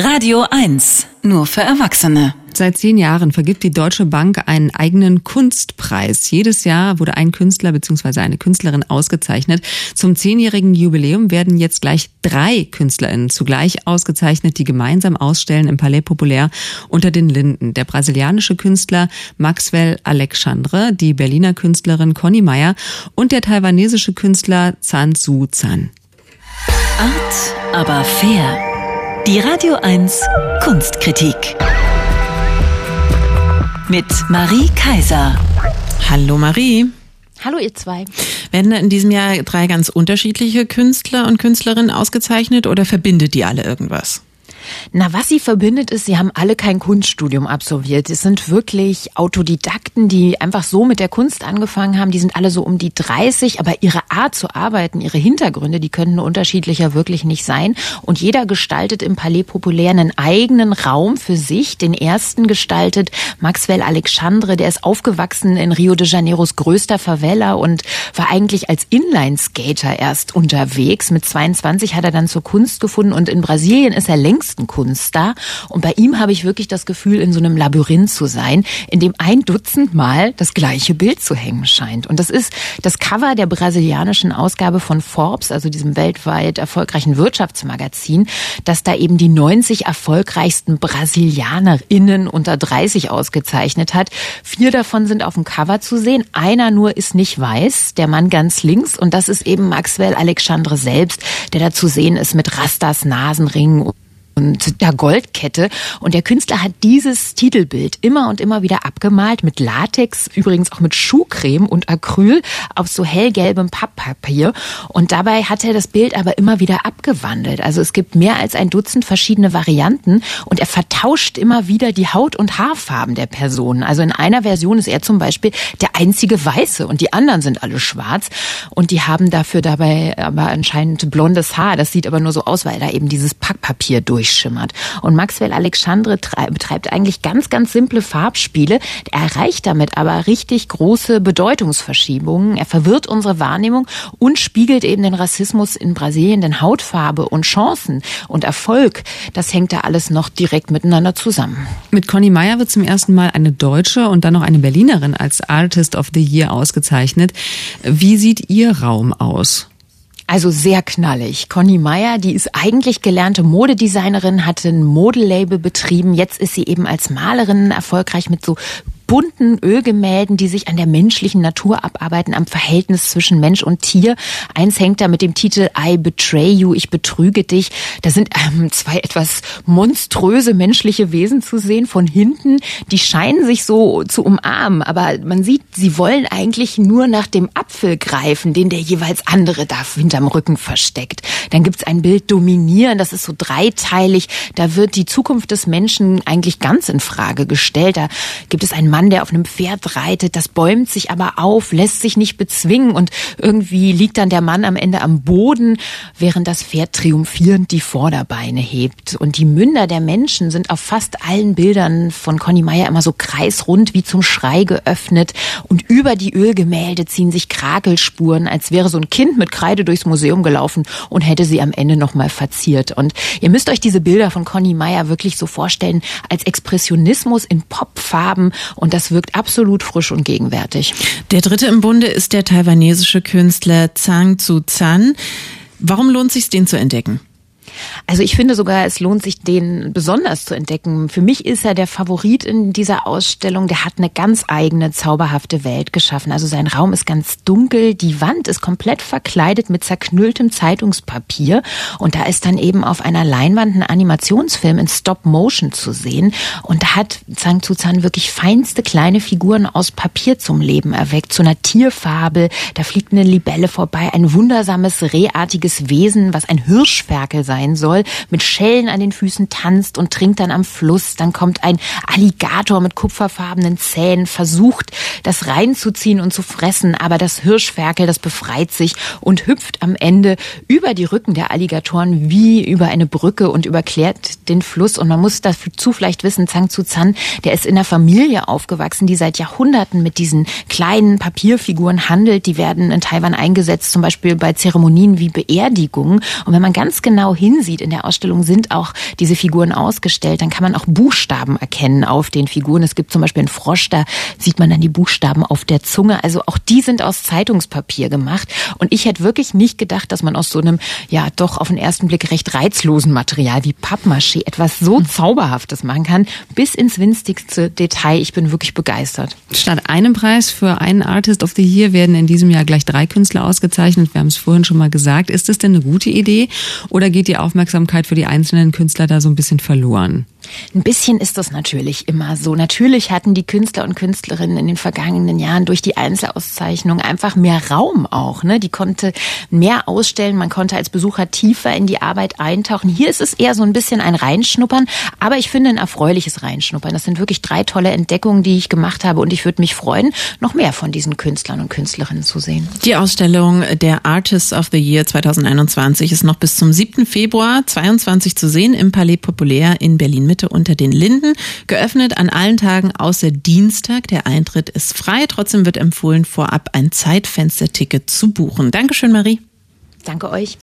Radio 1, nur für Erwachsene. Seit zehn Jahren vergibt die Deutsche Bank einen eigenen Kunstpreis. Jedes Jahr wurde ein Künstler bzw. eine Künstlerin ausgezeichnet. Zum zehnjährigen Jubiläum werden jetzt gleich drei KünstlerInnen zugleich ausgezeichnet, die gemeinsam ausstellen im Palais Populaire unter den Linden. Der brasilianische Künstler Maxwell Alexandre, die Berliner Künstlerin Conny Meyer und der taiwanesische Künstler Zan Su Zan. Art, aber fair. Die Radio 1 Kunstkritik. Mit Marie Kaiser. Hallo Marie. Hallo ihr zwei. Werden da in diesem Jahr drei ganz unterschiedliche Künstler und Künstlerinnen ausgezeichnet oder verbindet die alle irgendwas? Na, was sie verbindet, ist, sie haben alle kein Kunststudium absolviert. Es sind wirklich Autodidakten, die einfach so mit der Kunst angefangen haben. Die sind alle so um die 30, aber ihre Art zu arbeiten, ihre Hintergründe, die können unterschiedlicher wirklich nicht sein. Und jeder gestaltet im Palais Populär einen eigenen Raum für sich. Den ersten gestaltet Maxwell Alexandre, der ist aufgewachsen in Rio de Janeiros größter Favela und war eigentlich als Inline-Skater erst unterwegs. Mit 22 hat er dann zur Kunst gefunden und in Brasilien ist er längst besten Kunststar. Und bei ihm habe ich wirklich das Gefühl, in so einem Labyrinth zu sein, in dem ein Dutzend Mal das gleiche Bild zu hängen scheint. Und das ist das Cover der brasilianischen Ausgabe von Forbes, also diesem weltweit erfolgreichen Wirtschaftsmagazin, das da eben die 90 erfolgreichsten Brasilianerinnen unter 30 ausgezeichnet hat. Vier davon sind auf dem Cover zu sehen. Einer nur ist nicht weiß, der Mann ganz links. Und das ist eben Maxwell Alexandre selbst, der da zu sehen ist mit Rastas, Nasenringen und der Goldkette. Und der Künstler hat dieses Titelbild immer und immer wieder abgemalt mit Latex, übrigens auch mit Schuhcreme und Acryl auf so hellgelbem Papppapier. Und dabei hat er das Bild aber immer wieder abgewandelt. Also es gibt mehr als ein Dutzend verschiedene Varianten und er vertauscht immer wieder die Haut- und Haarfarben der Personen. Also in einer Version ist er zum Beispiel der einzige Weiße und die anderen sind alle schwarz. Und die haben dafür dabei aber anscheinend blondes Haar. Das sieht aber nur so aus, weil da eben dieses Packpapier durch durchschimmert. Und Maxwell Alexandre betreibt eigentlich ganz, ganz simple Farbspiele. Er erreicht damit aber richtig große Bedeutungsverschiebungen. Er verwirrt unsere Wahrnehmung und spiegelt eben den Rassismus in Brasilien, denn Hautfarbe und Chancen und Erfolg, das hängt da alles noch direkt miteinander zusammen. Mit Conny Meyer wird zum ersten Mal eine Deutsche und dann noch eine Berlinerin als Artist of the Year ausgezeichnet. Wie sieht Ihr Raum aus? Also sehr knallig. Conny Meyer, die ist eigentlich gelernte Modedesignerin, hatte ein Modelabel betrieben. Jetzt ist sie eben als Malerin erfolgreich mit so bunten Ölgemälden, die sich an der menschlichen Natur abarbeiten, am Verhältnis zwischen Mensch und Tier. Eins hängt da mit dem Titel I Betray You, ich betrüge dich. Da sind ähm, zwei etwas monströse menschliche Wesen zu sehen von hinten. Die scheinen sich so zu umarmen, aber man sieht, sie wollen eigentlich nur nach dem Apfel greifen, den der jeweils andere da hinterm Rücken versteckt. Dann gibt's ein Bild Dominieren, das ist so dreiteilig. Da wird die Zukunft des Menschen eigentlich ganz in Frage gestellt. Da gibt es ein Mann, der auf einem Pferd reitet, das bäumt sich aber auf, lässt sich nicht bezwingen und irgendwie liegt dann der Mann am Ende am Boden, während das Pferd triumphierend die Vorderbeine hebt. Und die Münder der Menschen sind auf fast allen Bildern von Conny Meyer immer so kreisrund wie zum Schrei geöffnet und über die Ölgemälde ziehen sich Kragelspuren, als wäre so ein Kind mit Kreide durchs Museum gelaufen und hätte sie am Ende nochmal verziert. Und ihr müsst euch diese Bilder von Conny Meyer wirklich so vorstellen als Expressionismus in Popfarben und und das wirkt absolut frisch und gegenwärtig. Der dritte im Bunde ist der taiwanesische Künstler Zhang Tzu Zan. Warum lohnt es sich, den zu entdecken? Also ich finde sogar, es lohnt sich, den besonders zu entdecken. Für mich ist er der Favorit in dieser Ausstellung. Der hat eine ganz eigene, zauberhafte Welt geschaffen. Also sein Raum ist ganz dunkel. Die Wand ist komplett verkleidet mit zerknülltem Zeitungspapier. Und da ist dann eben auf einer Leinwand ein Animationsfilm in Stop Motion zu sehen. Und da hat Zhang Zuzan wirklich feinste kleine Figuren aus Papier zum Leben erweckt. Zu einer Tierfabel. Da fliegt eine Libelle vorbei. Ein wundersames, rehartiges Wesen, was ein Hirschferkel sein sein soll, mit Schellen an den Füßen tanzt und trinkt dann am Fluss. Dann kommt ein Alligator mit kupferfarbenen Zähnen, versucht, das reinzuziehen und zu fressen, aber das Hirschferkel, das befreit sich und hüpft am Ende über die Rücken der Alligatoren wie über eine Brücke und überklärt den Fluss. Und man muss dazu vielleicht wissen, Zhang Zu Zan, der ist in einer Familie aufgewachsen, die seit Jahrhunderten mit diesen kleinen Papierfiguren handelt. Die werden in Taiwan eingesetzt, zum Beispiel bei Zeremonien wie Beerdigungen. Und wenn man ganz genau hin hinsieht, in der Ausstellung sind auch diese Figuren ausgestellt, dann kann man auch Buchstaben erkennen auf den Figuren. Es gibt zum Beispiel einen Frosch, da sieht man dann die Buchstaben auf der Zunge. Also auch die sind aus Zeitungspapier gemacht. Und ich hätte wirklich nicht gedacht, dass man aus so einem, ja, doch auf den ersten Blick recht reizlosen Material wie Pappmaché etwas so Zauberhaftes machen kann, bis ins winzigste Detail. Ich bin wirklich begeistert. Statt einem Preis für einen Artist of the Year werden in diesem Jahr gleich drei Künstler ausgezeichnet. Wir haben es vorhin schon mal gesagt. Ist das denn eine gute Idee oder geht die Aufmerksamkeit für die einzelnen Künstler da so ein bisschen verloren? Ein bisschen ist das natürlich immer so. Natürlich hatten die Künstler und Künstlerinnen in den vergangenen Jahren durch die Einzelauszeichnung einfach mehr Raum auch. Ne? Die konnte mehr ausstellen, man konnte als Besucher tiefer in die Arbeit eintauchen. Hier ist es eher so ein bisschen ein Reinschnuppern, aber ich finde ein erfreuliches Reinschnuppern. Das sind wirklich drei tolle Entdeckungen, die ich gemacht habe und ich würde mich freuen, noch mehr von diesen Künstlern und Künstlerinnen zu sehen. Die Ausstellung der Artists of the Year 2021 ist noch bis zum 7. Februar 22 zu sehen im Palais Populär in Berlin Mitte unter den Linden. Geöffnet an allen Tagen außer Dienstag. Der Eintritt ist frei. Trotzdem wird empfohlen, vorab ein Zeitfensterticket zu buchen. Dankeschön, Marie. Danke euch.